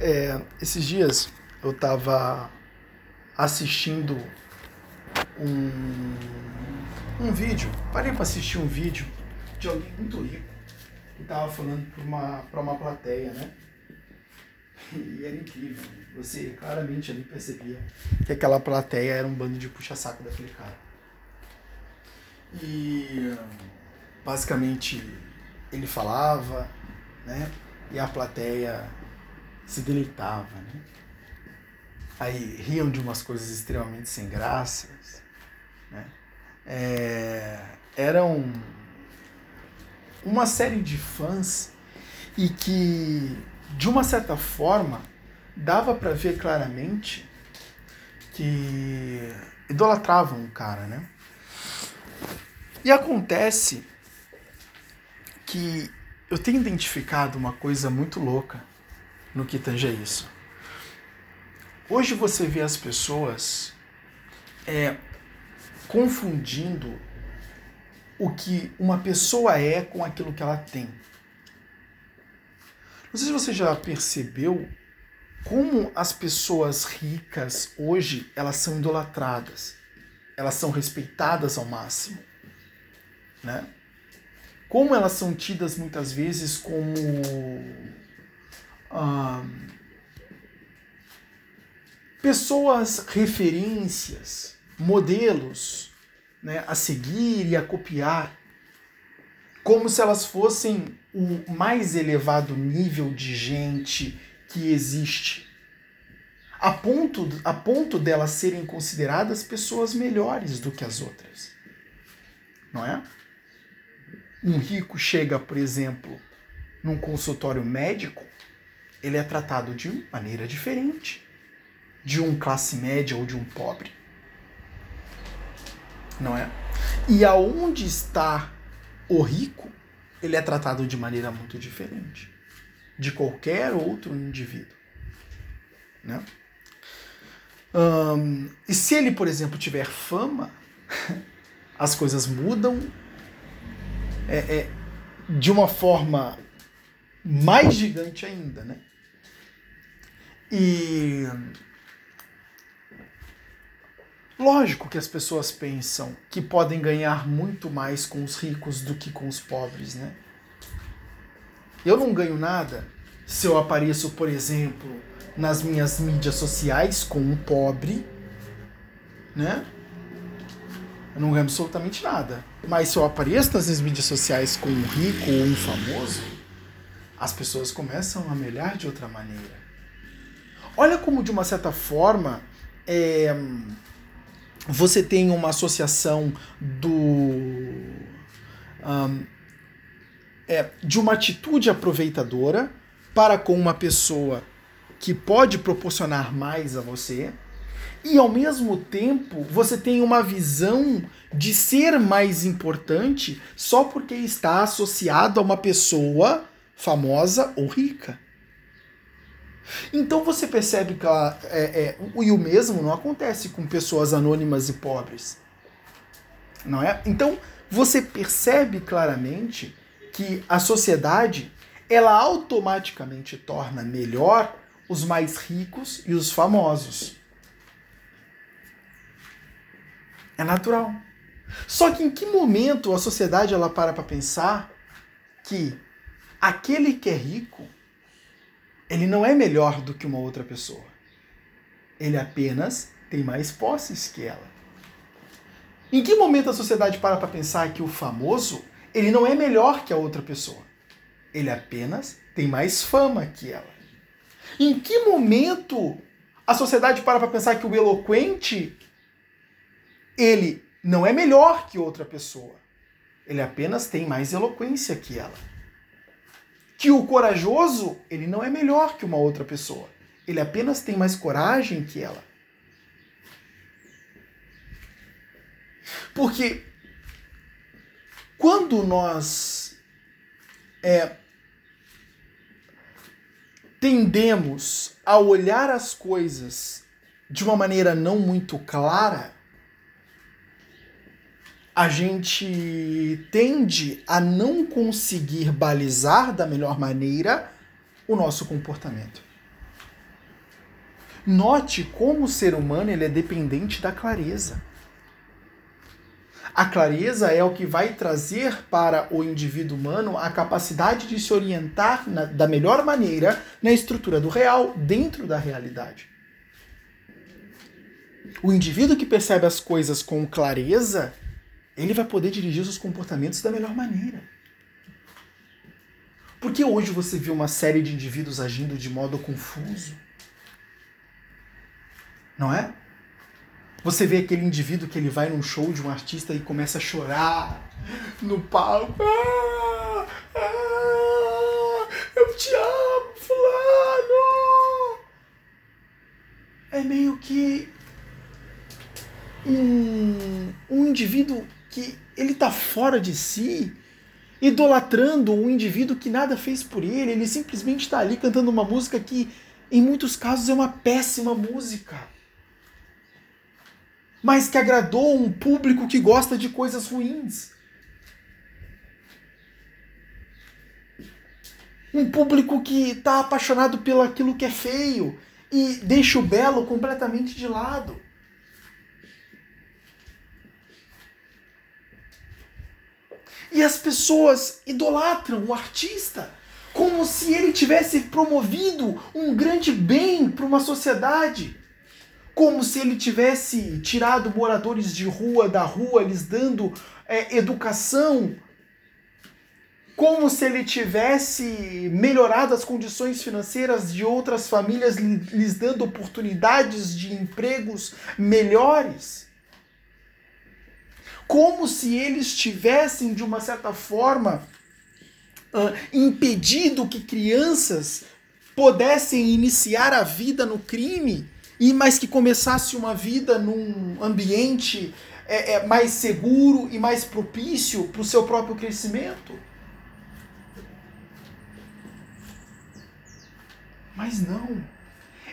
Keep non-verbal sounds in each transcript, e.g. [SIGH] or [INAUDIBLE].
É, esses dias eu tava assistindo um, um vídeo, parei para assistir um vídeo de alguém muito rico que tava falando para uma, uma plateia, né? E era incrível. Você claramente ali percebia que aquela plateia era um bando de puxa-saco daquele cara. E basicamente ele falava, né? E a plateia se deleitava, né? Aí riam de umas coisas extremamente sem graças, né? É, eram uma série de fãs e que de uma certa forma dava para ver claramente que idolatravam o cara, né? E acontece que eu tenho identificado uma coisa muito louca no que tange a isso. Hoje você vê as pessoas é, confundindo o que uma pessoa é com aquilo que ela tem. Não sei se você já percebeu como as pessoas ricas hoje elas são idolatradas, elas são respeitadas ao máximo, né? Como elas são tidas muitas vezes como pessoas referências, modelos né, a seguir e a copiar, como se elas fossem o mais elevado nível de gente que existe, a ponto, a ponto delas serem consideradas pessoas melhores do que as outras. Não é? Um rico chega, por exemplo, num consultório médico, ele é tratado de maneira diferente de um classe média ou de um pobre. Não é? E aonde está o rico, ele é tratado de maneira muito diferente de qualquer outro indivíduo. Né? E se ele, por exemplo, tiver fama, [LAUGHS] as coisas mudam é, é, de uma forma mais gigante ainda, né? E lógico que as pessoas pensam que podem ganhar muito mais com os ricos do que com os pobres, né? Eu não ganho nada se eu apareço, por exemplo, nas minhas mídias sociais com um pobre, né? Eu não ganho absolutamente nada. Mas se eu apareço nas minhas mídias sociais com um rico ou um famoso, as pessoas começam a me olhar de outra maneira. Olha como, de uma certa forma, é, você tem uma associação do. Um, é, de uma atitude aproveitadora para com uma pessoa que pode proporcionar mais a você, e ao mesmo tempo você tem uma visão de ser mais importante só porque está associado a uma pessoa famosa ou rica. Então você percebe que ela, é, é, e o mesmo não acontece com pessoas anônimas e pobres. Não é? Então você percebe claramente que a sociedade ela automaticamente torna melhor os mais ricos e os famosos. É natural. Só que em que momento a sociedade ela para para pensar que aquele que é rico ele não é melhor do que uma outra pessoa. Ele apenas tem mais posses que ela. Em que momento a sociedade para para pensar que o famoso, ele não é melhor que a outra pessoa? Ele apenas tem mais fama que ela. Em que momento a sociedade para para pensar que o eloquente, ele não é melhor que outra pessoa? Ele apenas tem mais eloquência que ela que o corajoso, ele não é melhor que uma outra pessoa. Ele apenas tem mais coragem que ela. Porque quando nós é, tendemos a olhar as coisas de uma maneira não muito clara, a gente tende a não conseguir balizar da melhor maneira o nosso comportamento. Note como o ser humano ele é dependente da clareza. A clareza é o que vai trazer para o indivíduo humano a capacidade de se orientar na, da melhor maneira na estrutura do real, dentro da realidade. O indivíduo que percebe as coisas com clareza, ele vai poder dirigir seus comportamentos da melhor maneira. Por que hoje você vê uma série de indivíduos agindo de modo confuso? Não é? Você vê aquele indivíduo que ele vai num show de um artista e começa a chorar no palco. Ah, ah, eu te amo, fulano! É meio que um, um indivíduo que ele tá fora de si, idolatrando um indivíduo que nada fez por ele, ele simplesmente está ali cantando uma música que, em muitos casos, é uma péssima música. Mas que agradou um público que gosta de coisas ruins. Um público que está apaixonado pelo aquilo que é feio e deixa o belo completamente de lado. E as pessoas idolatram o artista como se ele tivesse promovido um grande bem para uma sociedade. Como se ele tivesse tirado moradores de rua da rua, lhes dando é, educação. Como se ele tivesse melhorado as condições financeiras de outras famílias, lhes dando oportunidades de empregos melhores como se eles tivessem, de uma certa forma, uh, impedido que crianças pudessem iniciar a vida no crime, e mas que começasse uma vida num ambiente é, é, mais seguro e mais propício para o seu próprio crescimento. Mas não.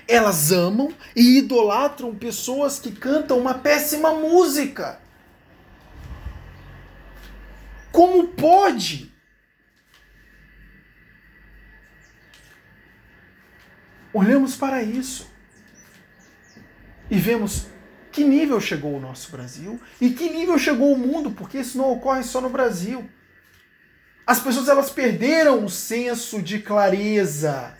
Elas amam e idolatram pessoas que cantam uma péssima música. Como pode? Olhamos para isso e vemos que nível chegou o nosso Brasil e que nível chegou o mundo, porque isso não ocorre só no Brasil. As pessoas elas perderam o senso de clareza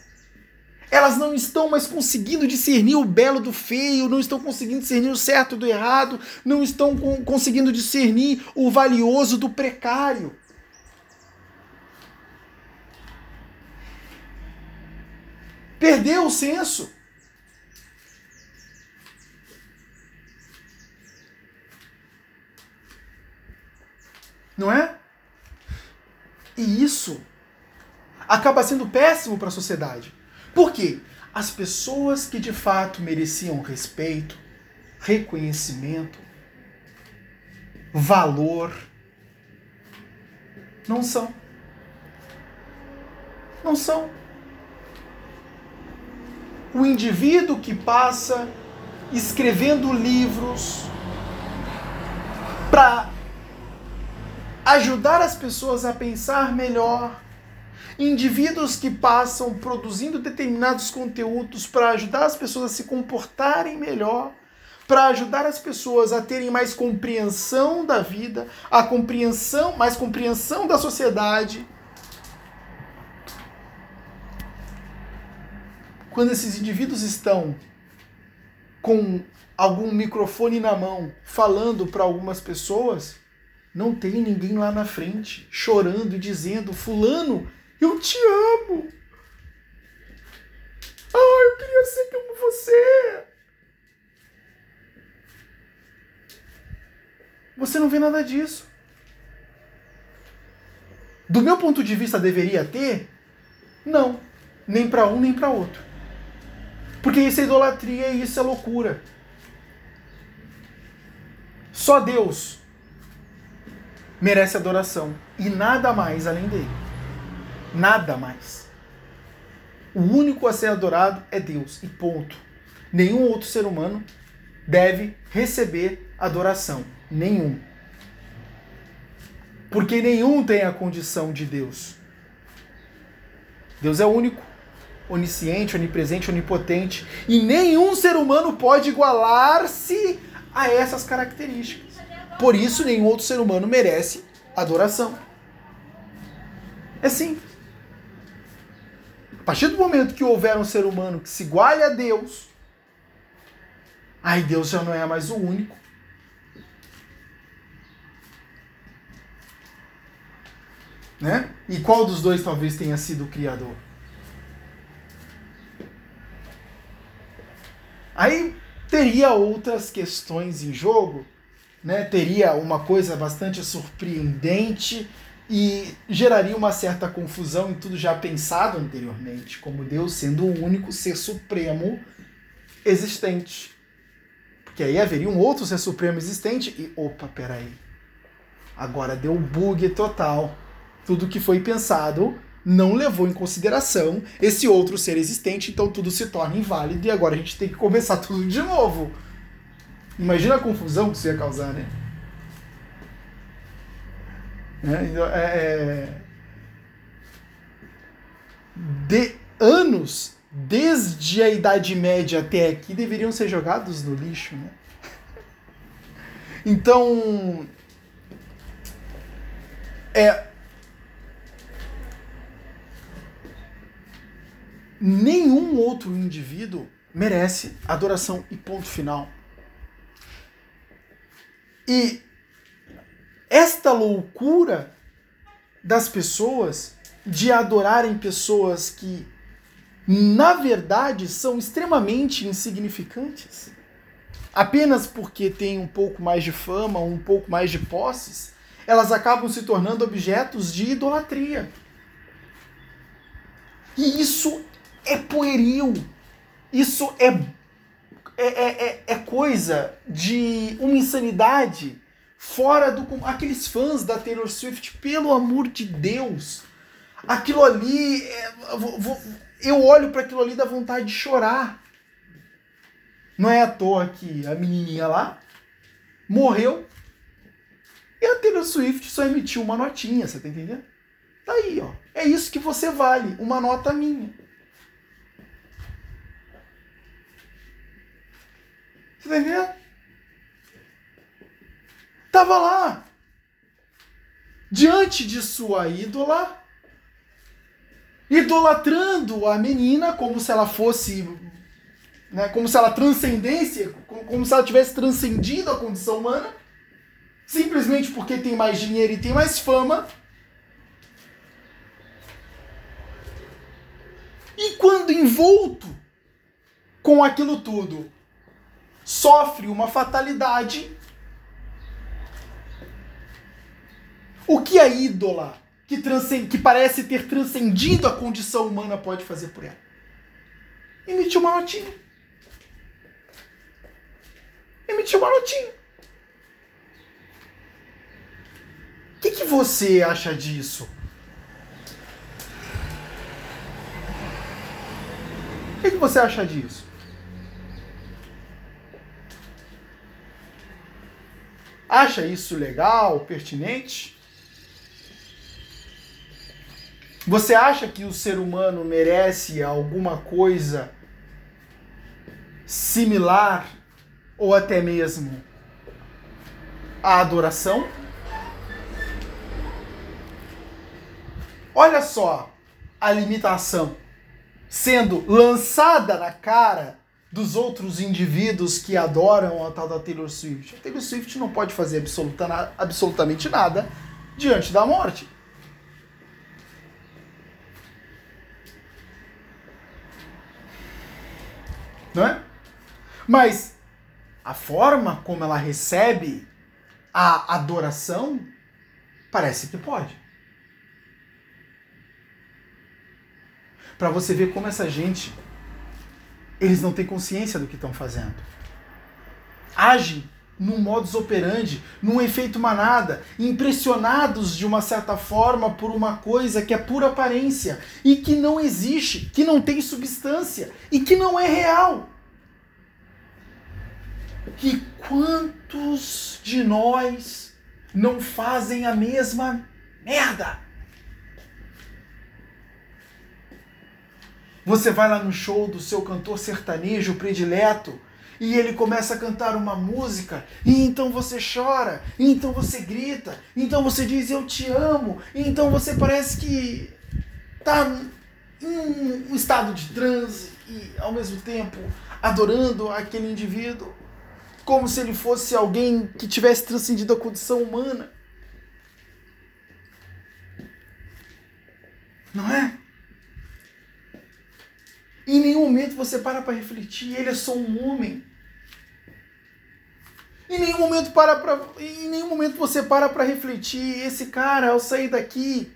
elas não estão mais conseguindo discernir o belo do feio, não estão conseguindo discernir o certo do errado, não estão conseguindo discernir o valioso do precário. Perdeu o senso. Não é? E isso acaba sendo péssimo para a sociedade. Por quê? As pessoas que de fato mereciam respeito, reconhecimento, valor, não são. Não são. O indivíduo que passa escrevendo livros para ajudar as pessoas a pensar melhor, indivíduos que passam produzindo determinados conteúdos para ajudar as pessoas a se comportarem melhor, para ajudar as pessoas a terem mais compreensão da vida, a compreensão, mais compreensão da sociedade. Quando esses indivíduos estão com algum microfone na mão falando para algumas pessoas, não tem ninguém lá na frente chorando e dizendo: Fulano eu te amo. Ah, eu queria ser como você. Você não vê nada disso. Do meu ponto de vista, deveria ter? Não. Nem para um, nem para outro. Porque isso é idolatria e isso é loucura. Só Deus merece adoração e nada mais além dele. Nada mais. O único a ser adorado é Deus e ponto. Nenhum outro ser humano deve receber adoração. Nenhum. Porque nenhum tem a condição de Deus. Deus é único. onisciente, onipresente, onipotente, e nenhum ser humano pode igualar-se a essas características. Por isso, nenhum outro ser humano merece adoração. É simples. Partir do momento que houver um ser humano que se iguale a Deus, aí Deus já não é mais o único. Né? E qual dos dois talvez tenha sido o criador? Aí teria outras questões em jogo, né? teria uma coisa bastante surpreendente e geraria uma certa confusão em tudo já pensado anteriormente, como Deus sendo o único ser supremo existente. Porque aí haveria um outro ser supremo existente e, opa, peraí, agora deu bug total. Tudo que foi pensado não levou em consideração esse outro ser existente, então tudo se torna inválido e agora a gente tem que começar tudo de novo. Imagina a confusão que isso ia causar, né? Né? Então, é, é, de anos, desde a Idade Média até aqui, deveriam ser jogados no lixo, né? Então, é, nenhum outro indivíduo merece adoração e ponto final. E esta loucura das pessoas de adorarem pessoas que, na verdade, são extremamente insignificantes, apenas porque têm um pouco mais de fama, um pouco mais de posses, elas acabam se tornando objetos de idolatria. E isso é pueril. Isso é, é, é, é coisa de uma insanidade fora do. Aqueles fãs da Taylor Swift, pelo amor de Deus. Aquilo ali. É, eu olho para aquilo ali da vontade de chorar. Não é à toa que a menininha lá morreu e a Taylor Swift só emitiu uma notinha, você tá entendendo? Tá aí, ó. É isso que você vale, uma nota minha. Você tá entendendo? Tava lá. Diante de sua ídola, idolatrando a menina como se ela fosse, né, como se ela transcendesse, como se ela tivesse transcendido a condição humana, simplesmente porque tem mais dinheiro e tem mais fama. E quando envolto com aquilo tudo, sofre uma fatalidade. O que a ídola, que, transcend... que parece ter transcendido a condição humana, pode fazer por ela? Emitir uma notinha. Emitir uma notinha. O que, que você acha disso? O que, que você acha disso? Acha isso legal, pertinente? Você acha que o ser humano merece alguma coisa similar ou até mesmo a adoração? Olha só a limitação sendo lançada na cara dos outros indivíduos que adoram a tal da Taylor Swift. A Taylor Swift não pode fazer absoluta, absolutamente nada diante da morte. Mas a forma como ela recebe a adoração parece que pode. Para você ver como essa gente eles não têm consciência do que estão fazendo. Agem num modus operandi, num efeito manada, impressionados de uma certa forma por uma coisa que é pura aparência e que não existe, que não tem substância e que não é real. E quantos de nós não fazem a mesma merda? Você vai lá no show do seu cantor sertanejo predileto e ele começa a cantar uma música, e então você chora, e então você grita, e então você diz eu te amo, e então você parece que está em um estado de transe e ao mesmo tempo adorando aquele indivíduo, como se ele fosse alguém que tivesse transcendido a condição humana. Não é? Em nenhum momento você para para refletir, ele é só um homem. Em nenhum momento para pra, em nenhum momento você para para refletir, esse cara ao sair daqui,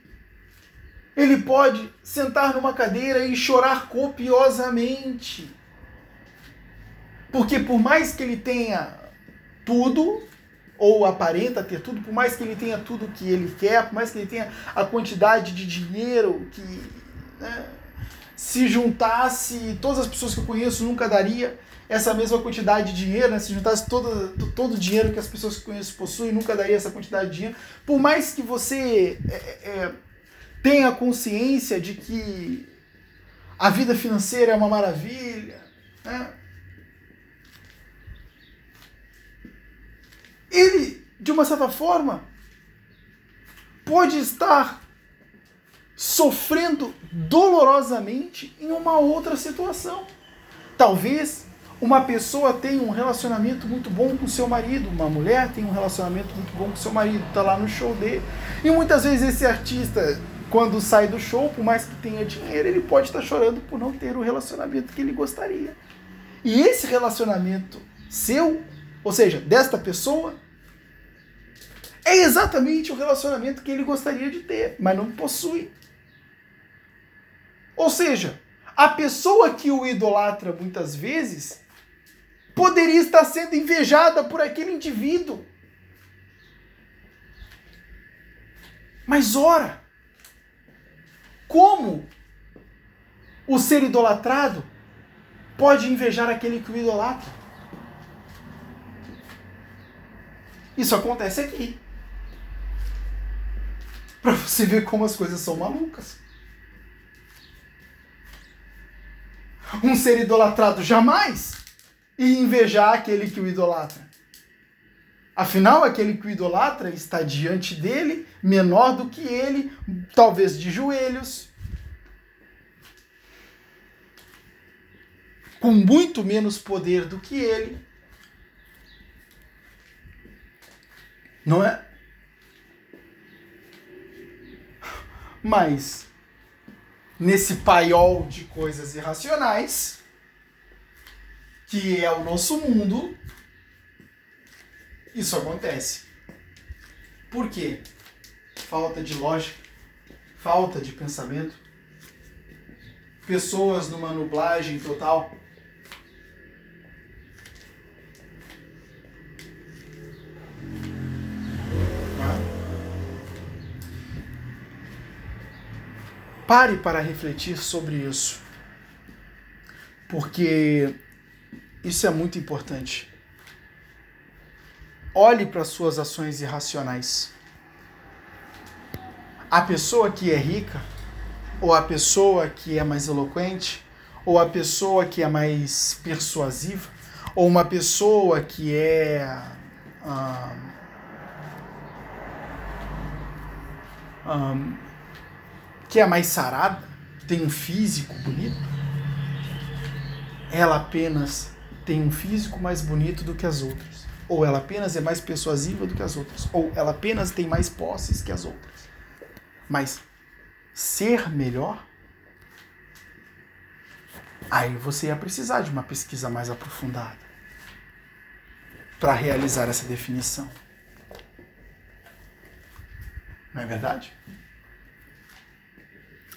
ele pode sentar numa cadeira e chorar copiosamente. Porque por mais que ele tenha tudo, ou aparenta ter tudo, por mais que ele tenha tudo que ele quer, por mais que ele tenha a quantidade de dinheiro que né, se juntasse, todas as pessoas que eu conheço nunca daria essa mesma quantidade de dinheiro, né? se juntasse todo, todo o dinheiro que as pessoas que eu conheço possuem, nunca daria essa quantidade de dinheiro. Por mais que você é, é, é tenha consciência de que a vida financeira é uma maravilha, né? Ele, de uma certa forma, pode estar sofrendo dolorosamente em uma outra situação. Talvez uma pessoa tenha um relacionamento muito bom com seu marido, uma mulher tem um relacionamento muito bom com seu marido, está lá no show dele. E muitas vezes esse artista, quando sai do show, por mais que tenha dinheiro, ele pode estar chorando por não ter o relacionamento que ele gostaria. E esse relacionamento seu, ou seja, desta pessoa, é exatamente o relacionamento que ele gostaria de ter, mas não possui. Ou seja, a pessoa que o idolatra muitas vezes poderia estar sendo invejada por aquele indivíduo. Mas ora, como o ser idolatrado pode invejar aquele que o idolatra? Isso acontece aqui. Para você ver como as coisas são malucas. um ser idolatrado jamais e invejar aquele que o idolatra. Afinal, aquele que o idolatra está diante dele, menor do que ele, talvez de joelhos, com muito menos poder do que ele. Não é? Mas nesse paiol de coisas irracionais, que é o nosso mundo, isso acontece. Por quê? Falta de lógica, falta de pensamento, pessoas numa nublagem total. Pare para refletir sobre isso. Porque isso é muito importante. Olhe para suas ações irracionais. A pessoa que é rica, ou a pessoa que é mais eloquente, ou a pessoa que é mais persuasiva, ou uma pessoa que é. Um, um, que é mais sarada, tem um físico bonito, ela apenas tem um físico mais bonito do que as outras. Ou ela apenas é mais persuasiva do que as outras. Ou ela apenas tem mais posses que as outras. Mas ser melhor, aí você ia precisar de uma pesquisa mais aprofundada para realizar essa definição. Não é verdade?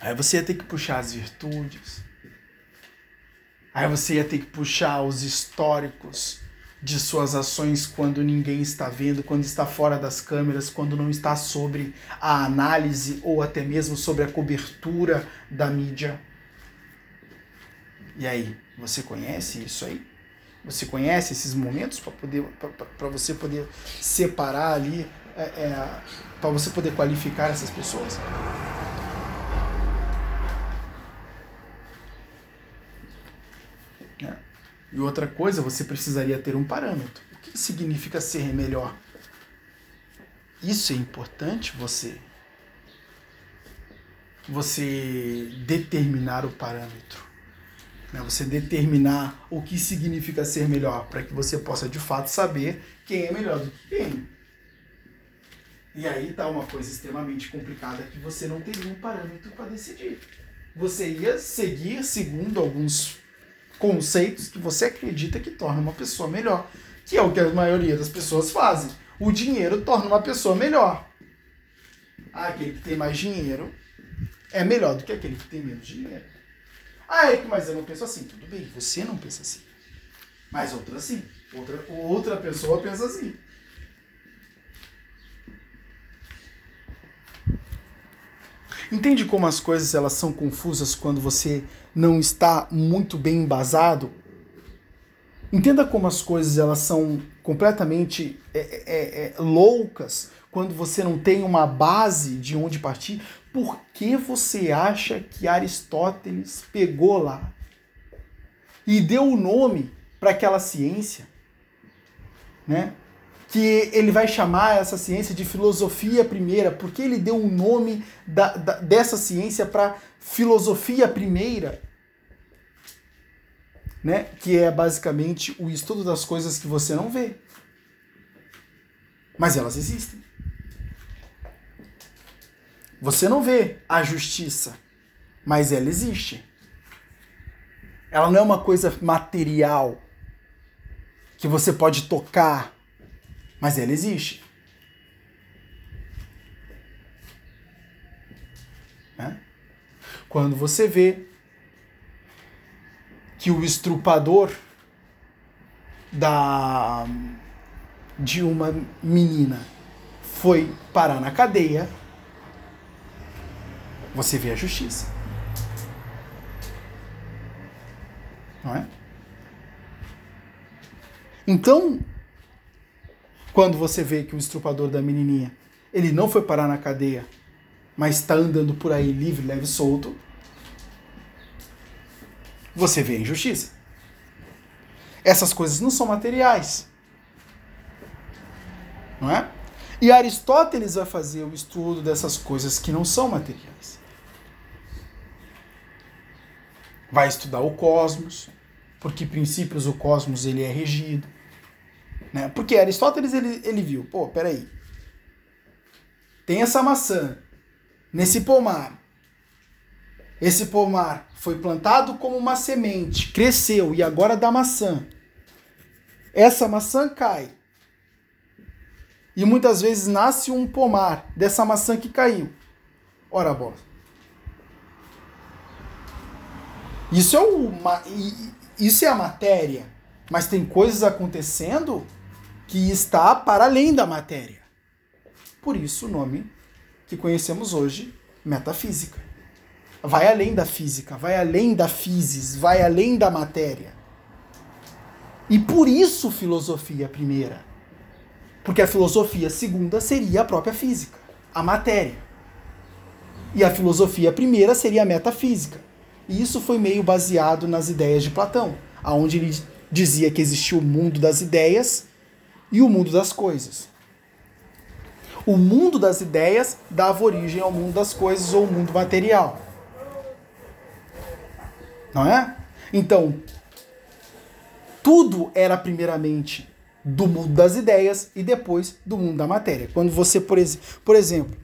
Aí você ia ter que puxar as virtudes. Aí você ia ter que puxar os históricos de suas ações quando ninguém está vendo, quando está fora das câmeras, quando não está sobre a análise ou até mesmo sobre a cobertura da mídia. E aí, você conhece isso aí? Você conhece esses momentos para poder para você poder separar ali, é, é, para você poder qualificar essas pessoas? Né? E outra coisa, você precisaria ter um parâmetro. O que significa ser melhor? Isso é importante você você determinar o parâmetro. Né? Você determinar o que significa ser melhor, para que você possa de fato saber quem é melhor do que quem. E aí está uma coisa extremamente complicada que você não teria um parâmetro para decidir. Você ia seguir segundo alguns conceitos que você acredita que torna uma pessoa melhor, que é o que a maioria das pessoas fazem. O dinheiro torna uma pessoa melhor. Ah, aquele que tem mais dinheiro é melhor do que aquele que tem menos dinheiro. Ah, Eric, mas eu não penso assim. Tudo bem, você não pensa assim. Mas outra sim. Outra, outra pessoa pensa assim. Entende como as coisas elas são confusas quando você não está muito bem embasado? Entenda como as coisas elas são completamente é, é, é, loucas quando você não tem uma base de onde partir. Por que você acha que Aristóteles pegou lá e deu o nome para aquela ciência, né? que ele vai chamar essa ciência de filosofia primeira, porque ele deu o um nome da, da, dessa ciência para filosofia primeira, né? que é basicamente o estudo das coisas que você não vê. Mas elas existem. Você não vê a justiça, mas ela existe. Ela não é uma coisa material que você pode tocar mas ela existe. Quando você vê que o estrupador da de uma menina foi parar na cadeia, você vê a justiça. Não é? Então, quando você vê que o estrupador da menininha, ele não foi parar na cadeia, mas está andando por aí livre, leve, solto, você vê a injustiça. Essas coisas não são materiais. Não é? E Aristóteles vai fazer o estudo dessas coisas que não são materiais. Vai estudar o cosmos, por que princípios o cosmos ele é regido né? Porque Aristóteles ele, ele viu, pô, peraí. Tem essa maçã nesse pomar. Esse pomar foi plantado como uma semente, cresceu e agora dá maçã. Essa maçã cai. E muitas vezes nasce um pomar dessa maçã que caiu. Ora, bola. Isso é, o, isso é a matéria. Mas tem coisas acontecendo que está para além da matéria. Por isso o nome que conhecemos hoje, metafísica. Vai além da física, vai além da physis, vai além da matéria. E por isso filosofia primeira. Porque a filosofia segunda seria a própria física, a matéria. E a filosofia primeira seria a metafísica. E isso foi meio baseado nas ideias de Platão, aonde ele dizia que existia o mundo das ideias e o mundo das coisas. O mundo das ideias dava origem ao mundo das coisas ou mundo material. Não é? Então, tudo era primeiramente do mundo das ideias e depois do mundo da matéria. Quando você, por, ex por exemplo,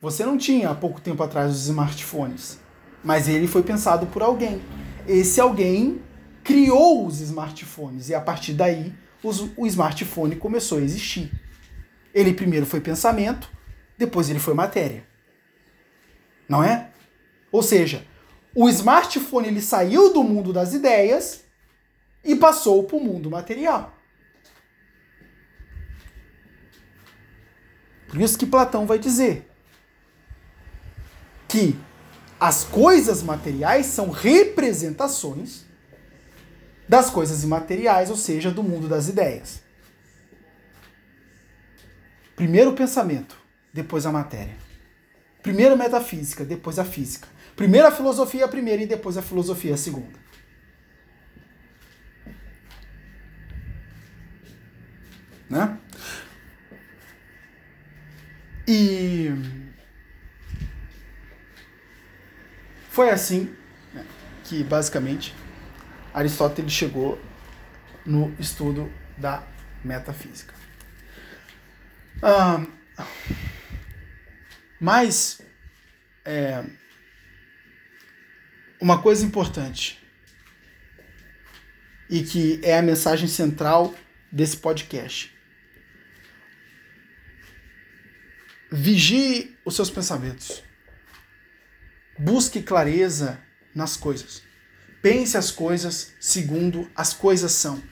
você não tinha há pouco tempo atrás os smartphones, mas ele foi pensado por alguém. Esse alguém criou os smartphones e a partir daí o smartphone começou a existir. Ele primeiro foi pensamento, depois ele foi matéria. Não é? Ou seja, o smartphone ele saiu do mundo das ideias e passou para o mundo material. Por isso que Platão vai dizer que as coisas materiais são representações das coisas imateriais, ou seja, do mundo das ideias. Primeiro o pensamento, depois a matéria. Primeiro a metafísica, depois a física. Primeiro a filosofia, a primeira, e depois a filosofia, a segunda. Né? E foi assim né, que basicamente Aristóteles chegou no estudo da metafísica. Ah, mas é, uma coisa importante e que é a mensagem central desse podcast. Vigie os seus pensamentos. Busque clareza nas coisas. Pense as coisas segundo as coisas são,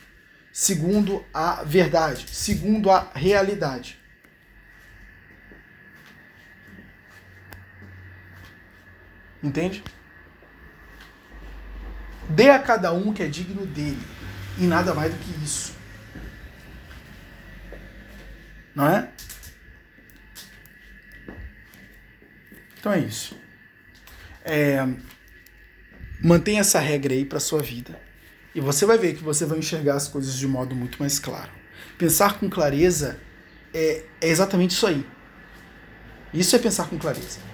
segundo a verdade, segundo a realidade. Entende? Dê a cada um que é digno dele. E nada mais do que isso. Não é? Então é isso. É, mantenha essa regra aí para sua vida. E você vai ver que você vai enxergar as coisas de modo muito mais claro. Pensar com clareza é, é exatamente isso aí. Isso é pensar com clareza.